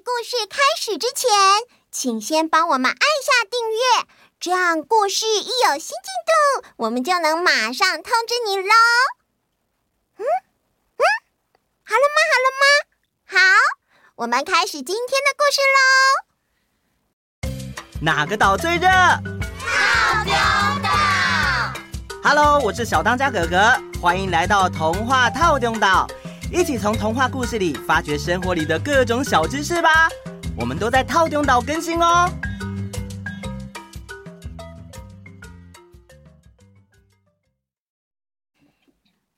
故事开始之前，请先帮我们按下订阅，这样故事一有新进度，我们就能马上通知你喽。嗯嗯，好了吗？好了吗？好，我们开始今天的故事喽。哪个岛最热？套丁岛。Hello，我是小当家哥哥，欢迎来到童话套丁岛。一起从童话故事里发掘生活里的各种小知识吧！我们都在套丁岛更新哦。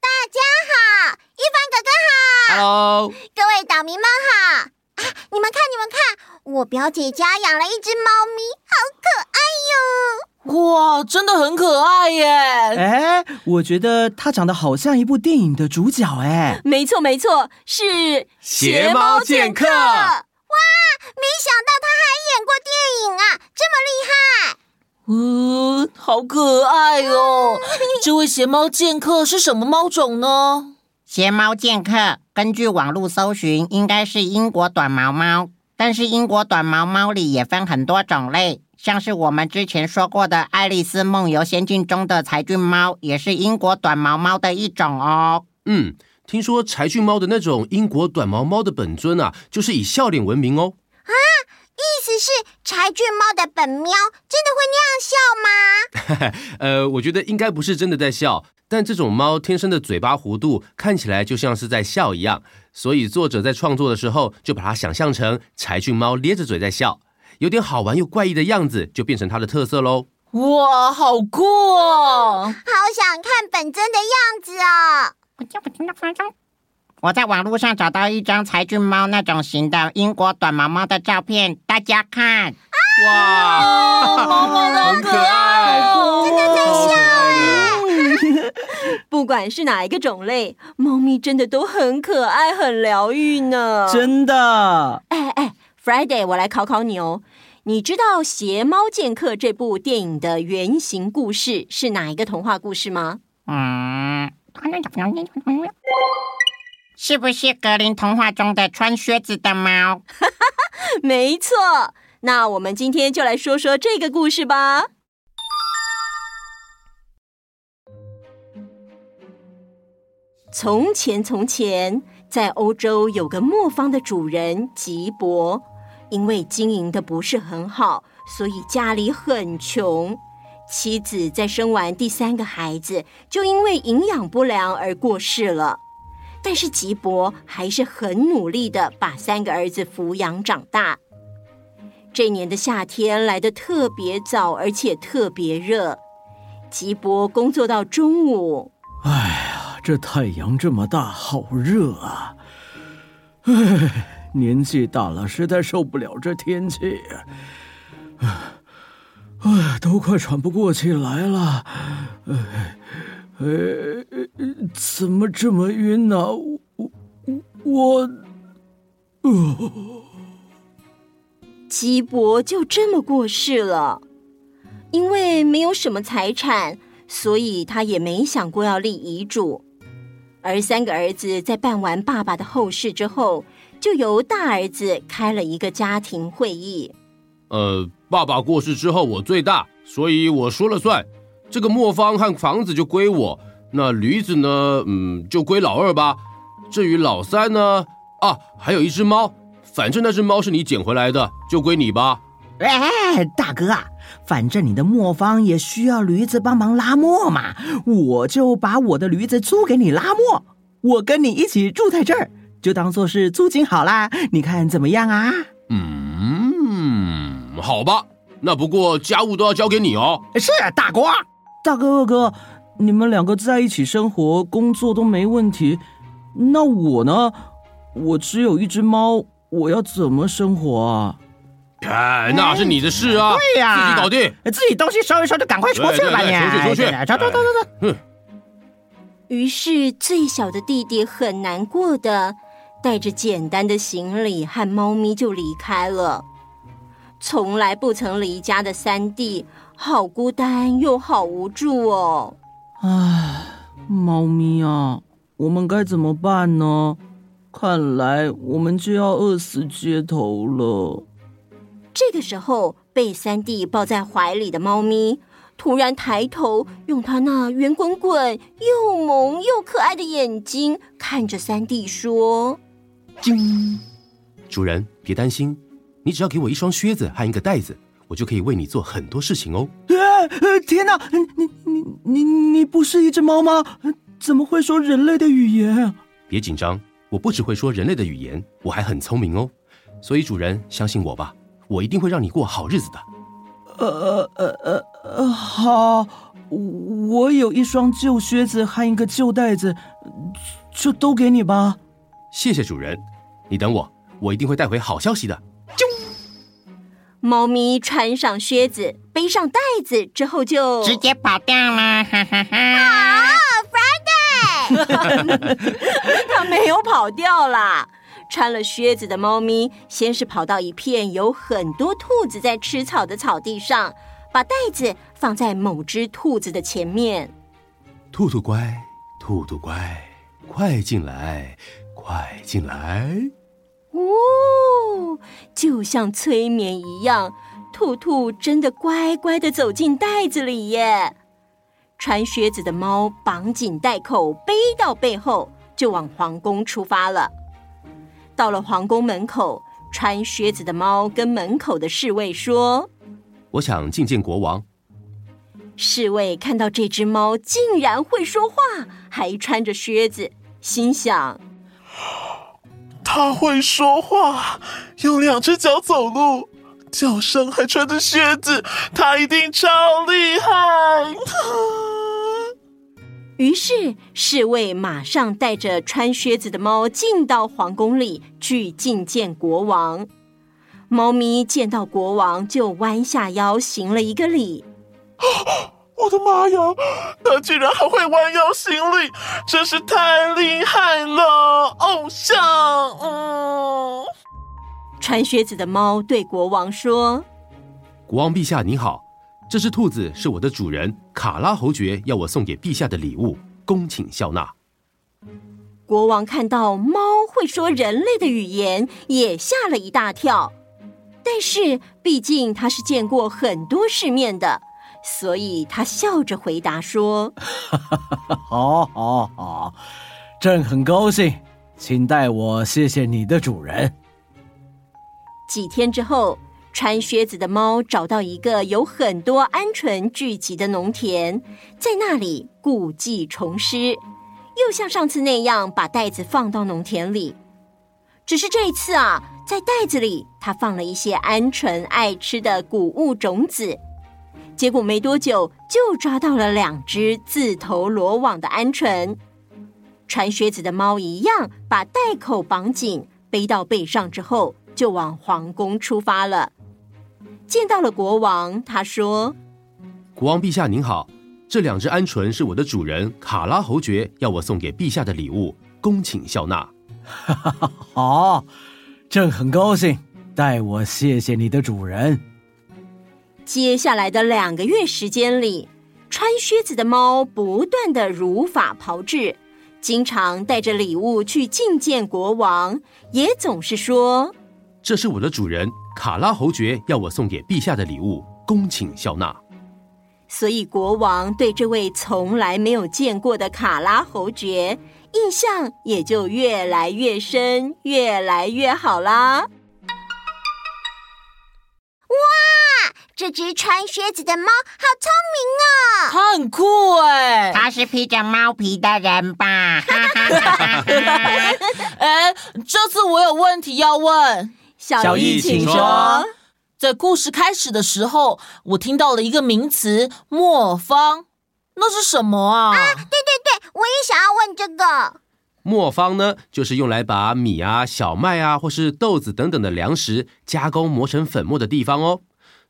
大家好，一凡哥哥好。Hello，各位岛民们好。啊，你们看，你们看，我表姐家养了一只猫咪，好可爱哟。哇，真的很可爱耶！哎，我觉得它长得好像一部电影的主角哎。没错没错，是《邪猫剑客》。哇，没想到他还演过电影啊，这么厉害！嗯，好可爱哦。这位邪猫剑客是什么猫种呢？邪猫剑客根据网络搜寻，应该是英国短毛猫，但是英国短毛猫里也分很多种类。像是我们之前说过的《爱丽丝梦游仙境》中的柴郡猫，也是英国短毛猫的一种哦。嗯，听说柴郡猫的那种英国短毛猫的本尊啊，就是以笑脸闻名哦。啊，意思是柴郡猫的本喵真的会那样笑吗？呃，我觉得应该不是真的在笑，但这种猫天生的嘴巴弧度看起来就像是在笑一样，所以作者在创作的时候就把它想象成柴郡猫咧着嘴在笑。有点好玩又怪异的样子，就变成它的特色喽。哇，好酷哦！好想看本尊的样子哦。我在网络上找到一张柴郡猫那种型的英国短毛猫的照片，大家看。哇，猫猫很可爱，真的在笑哎。不管是哪一个种类，猫咪真的都很可爱，很疗愈呢。真的。哎哎。Friday，我来考考你哦。你知道《邪猫剑客》这部电影的原型故事是哪一个童话故事吗？嗯，是不是格林童话中的穿靴子的猫？没错。那我们今天就来说说这个故事吧。从前，从前，在欧洲有个磨坊的主人吉伯。因为经营的不是很好，所以家里很穷。妻子在生完第三个孩子，就因为营养不良而过世了。但是吉伯还是很努力的把三个儿子抚养长大。这年的夏天来得特别早，而且特别热。吉伯工作到中午，哎呀，这太阳这么大，好热啊！哎。年纪大了，实在受不了这天气，啊，哎，都快喘不过气来了，哎，哎，怎么这么晕呢？我，我，哦，吉伯就这么过世了，因为没有什么财产，所以他也没想过要立遗嘱，而三个儿子在办完爸爸的后事之后。就由大儿子开了一个家庭会议。呃，爸爸过世之后，我最大，所以我说了算。这个磨坊和房子就归我，那驴子呢？嗯，就归老二吧。至于老三呢？啊，还有一只猫，反正那只猫是你捡回来的，就归你吧。哎，大哥啊，反正你的磨坊也需要驴子帮忙拉磨嘛，我就把我的驴子租给你拉磨，我跟你一起住在这儿。就当做是租金好啦，你看怎么样啊？嗯，好吧，那不过家务都要交给你哦。是大哥，大哥二哥，你们两个在一起生活、工作都没问题，那我呢？我只有一只猫，我要怎么生活啊？哎，那是你的事啊，对呀，自己搞定，自己东西收一收，就赶快出去吧，你出去出去，走走走走走。于是最小的弟弟很难过的。带着简单的行李和猫咪就离开了。从来不曾离家的三弟，好孤单又好无助哦。唉，猫咪啊，我们该怎么办呢？看来我们就要饿死街头了。这个时候，被三弟抱在怀里的猫咪突然抬头，用它那圆滚滚、又萌又可爱的眼睛看着三弟说：“叮，主人别担心，你只要给我一双靴子和一个袋子，我就可以为你做很多事情哦。”呃，天哪，你你你你不是一只猫吗？怎么会说人类的语言？别紧张，我不只会说人类的语言，我还很聪明哦。所以主人相信我吧，我一定会让你过好日子的。呃呃呃呃，好，我有一双旧靴子和一个旧袋子，就都给你吧。谢谢主人，你等我，我一定会带回好消息的。啾猫咪穿上靴子，背上袋子之后，就直接跑掉了。哈哈哈！啊，Friday，它没有跑掉啦。穿了靴子的猫咪，先是跑到一片有很多兔子在吃草的草地上，把袋子放在某只兔子的前面。兔兔乖，兔兔乖，快进来，快进来。哦，就像催眠一样，兔兔真的乖乖的走进袋子里耶。穿靴子的猫绑紧袋口，背到背后，就往皇宫出发了。到了皇宫门口，穿靴子的猫跟门口的侍卫说：“我想觐见国王。”侍卫看到这只猫竟然会说话，还穿着靴子，心想。他会说话，用两只脚走路，脚上还穿着靴子，他一定超厉害。于是侍卫马上带着穿靴子的猫进到皇宫里去觐见国王。猫咪见到国王就弯下腰行了一个礼。我的妈呀！他居然还会弯腰行礼，真是太厉害了！偶像，嗯。穿靴子的猫对国王说：“国王陛下您好，这只兔子是我的主人卡拉侯爵要我送给陛下的礼物，恭请笑纳。”国王看到猫会说人类的语言，也吓了一大跳。但是毕竟他是见过很多世面的。所以他笑着回答说：“ 好，好，好，朕很高兴，请代我谢谢你的主人。”几天之后，穿靴子的猫找到一个有很多鹌鹑聚集的农田，在那里故技重施，又像上次那样把袋子放到农田里。只是这一次啊，在袋子里，他放了一些鹌鹑爱吃的谷物种子。结果没多久，就抓到了两只自投罗网的鹌鹑。穿靴子的猫一样，把袋口绑紧，背到背上之后，就往皇宫出发了。见到了国王，他说：“国王陛下您好，这两只鹌鹑是我的主人卡拉侯爵要我送给陛下的礼物，恭请笑纳。”哈哈哈，好，朕很高兴，代我谢谢你的主人。接下来的两个月时间里，穿靴子的猫不断的如法炮制，经常带着礼物去觐见国王，也总是说：“这是我的主人卡拉侯爵要我送给陛下的礼物，恭请笑纳。”所以国王对这位从来没有见过的卡拉侯爵印象也就越来越深，越来越好啦。这只穿靴子的猫好聪明哦！它很酷哎！它是披着猫皮的人吧？哎，这次我有问题要问。小易，请说。在故事开始的时候，我听到了一个名词“磨坊”，那是什么啊？啊，对对对，我也想要问这个。磨坊呢，就是用来把米啊、小麦啊，或是豆子等等的粮食加工磨成粉末的地方哦。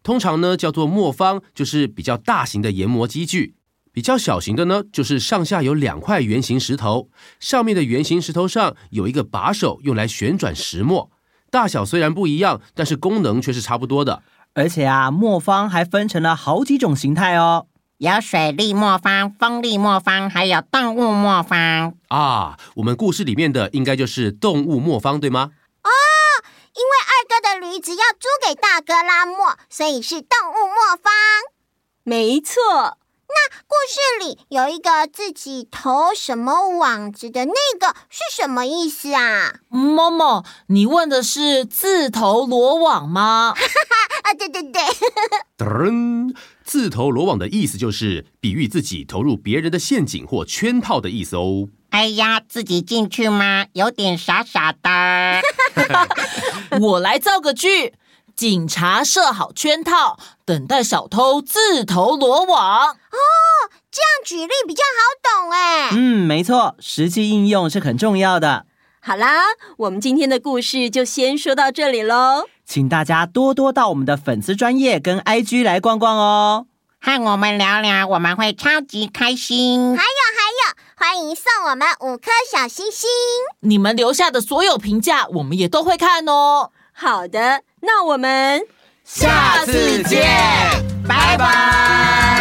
通常呢，叫做磨方，就是比较大型的研磨机具；比较小型的呢，就是上下有两块圆形石头，上面的圆形石头上有一个把手，用来旋转石磨。大小虽然不一样，但是功能却是差不多的。而且啊，磨方还分成了好几种形态哦，有水力磨方、风力磨方，还有动物磨方。啊，我们故事里面的应该就是动物磨方，对吗？哥的驴子要租给大哥拉磨，所以是动物磨坊。没错。那故事里有一个自己投什么网子的那个是什么意思啊？妈妈，你问的是自投罗网吗？啊，对对对。噔，自投罗网的意思就是比喻自己投入别人的陷阱或圈套的意思哦。哎呀，自己进去吗？有点傻傻的。我来造个句。警察设好圈套，等待小偷自投罗网。哦，这样举例比较好懂哎。嗯，没错，实际应用是很重要的。好啦，我们今天的故事就先说到这里喽。请大家多多到我们的粉丝专业跟 IG 来逛逛哦，和我们聊聊，我们会超级开心。还有，欢迎送我们五颗小星星。你们留下的所有评价，我们也都会看哦。好的。那我们下次见，拜拜。